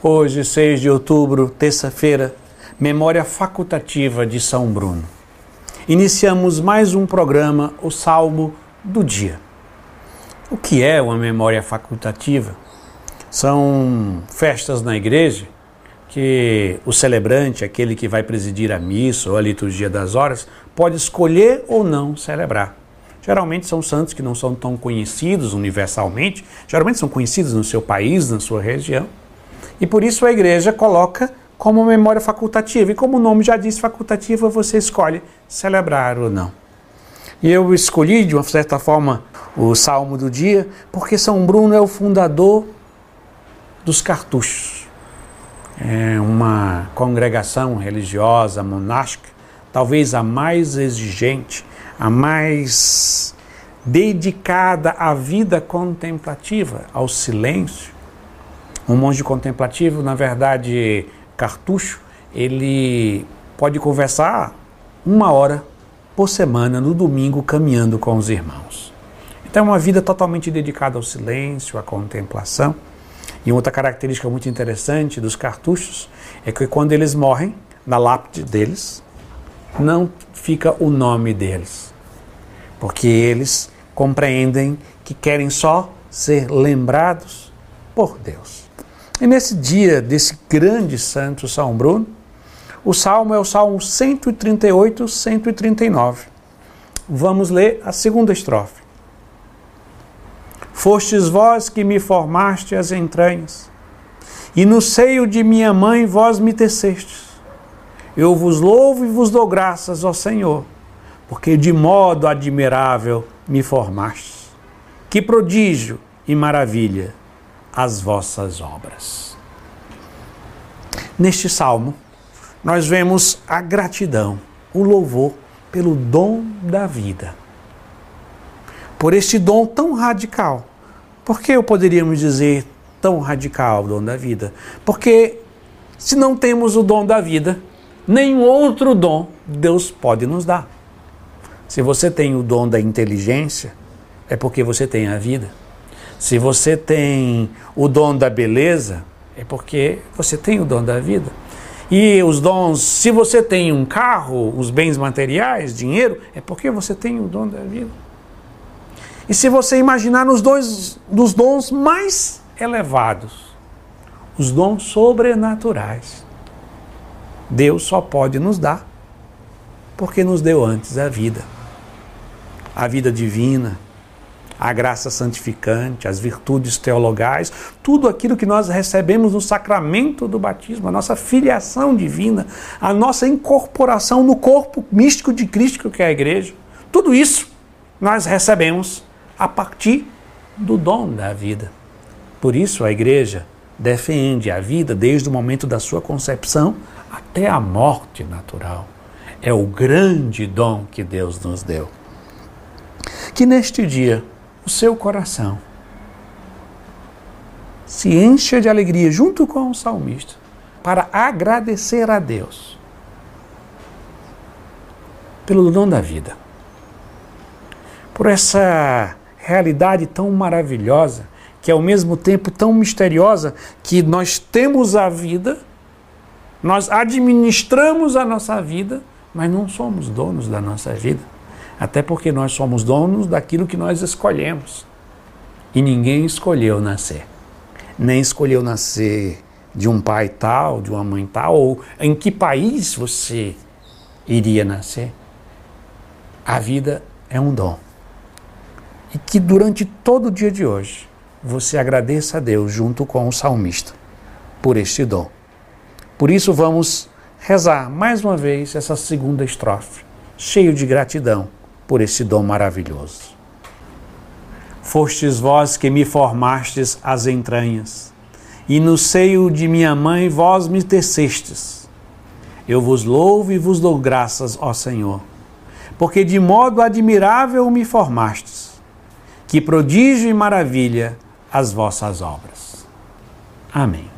Hoje, 6 de outubro, terça-feira, memória facultativa de São Bruno. Iniciamos mais um programa, o Salmo do Dia. O que é uma memória facultativa? São festas na igreja que o celebrante, aquele que vai presidir a missa ou a liturgia das horas, pode escolher ou não celebrar. Geralmente são santos que não são tão conhecidos universalmente, geralmente são conhecidos no seu país, na sua região e por isso a igreja coloca como memória facultativa. E como o nome já diz facultativa, você escolhe celebrar ou não. E eu escolhi, de uma certa forma, o Salmo do dia, porque São Bruno é o fundador dos cartuchos. É uma congregação religiosa, monástica, talvez a mais exigente, a mais dedicada à vida contemplativa, ao silêncio, um monge contemplativo, na verdade, cartucho, ele pode conversar uma hora por semana, no domingo, caminhando com os irmãos. Então, é uma vida totalmente dedicada ao silêncio, à contemplação. E outra característica muito interessante dos cartuchos é que quando eles morrem, na lápide deles, não fica o nome deles, porque eles compreendem que querem só ser lembrados por Deus. E nesse dia desse grande santo São Bruno, o salmo é o salmo 138, 139. Vamos ler a segunda estrofe. Fostes vós que me formaste as entranhas, e no seio de minha mãe vós me tecestes. Eu vos louvo e vos dou graças, ó Senhor, porque de modo admirável me formastes. Que prodígio e maravilha as vossas obras. Neste salmo, nós vemos a gratidão, o louvor pelo dom da vida. Por este dom tão radical. Por que eu poderíamos dizer tão radical, o dom da vida? Porque se não temos o dom da vida, nenhum outro dom Deus pode nos dar. Se você tem o dom da inteligência, é porque você tem a vida. Se você tem o dom da beleza, é porque você tem o dom da vida. E os dons, se você tem um carro, os bens materiais, dinheiro, é porque você tem o dom da vida. E se você imaginar nos dois dos dons mais elevados, os dons sobrenaturais, Deus só pode nos dar porque nos deu antes a vida. A vida divina, a graça santificante, as virtudes teologais, tudo aquilo que nós recebemos no sacramento do batismo, a nossa filiação divina, a nossa incorporação no corpo místico de Cristo que é a igreja. Tudo isso nós recebemos a partir do dom da vida. Por isso a igreja defende a vida desde o momento da sua concepção até a morte natural. É o grande dom que Deus nos deu. Que neste dia o seu coração se encha de alegria junto com o salmista para agradecer a Deus pelo dom da vida, por essa realidade tão maravilhosa, que é ao mesmo tempo tão misteriosa, que nós temos a vida, nós administramos a nossa vida, mas não somos donos da nossa vida. Até porque nós somos donos daquilo que nós escolhemos. E ninguém escolheu nascer. Nem escolheu nascer de um pai tal, de uma mãe tal, ou em que país você iria nascer. A vida é um dom. E que durante todo o dia de hoje você agradeça a Deus junto com o salmista por este dom. Por isso vamos rezar mais uma vez essa segunda estrofe, cheio de gratidão por esse dom maravilhoso. Fostes vós que me formastes as entranhas, e no seio de minha mãe vós me tecestes. Eu vos louvo e vos dou graças, ó Senhor, porque de modo admirável me formastes. Que prodígio e maravilha as vossas obras. Amém.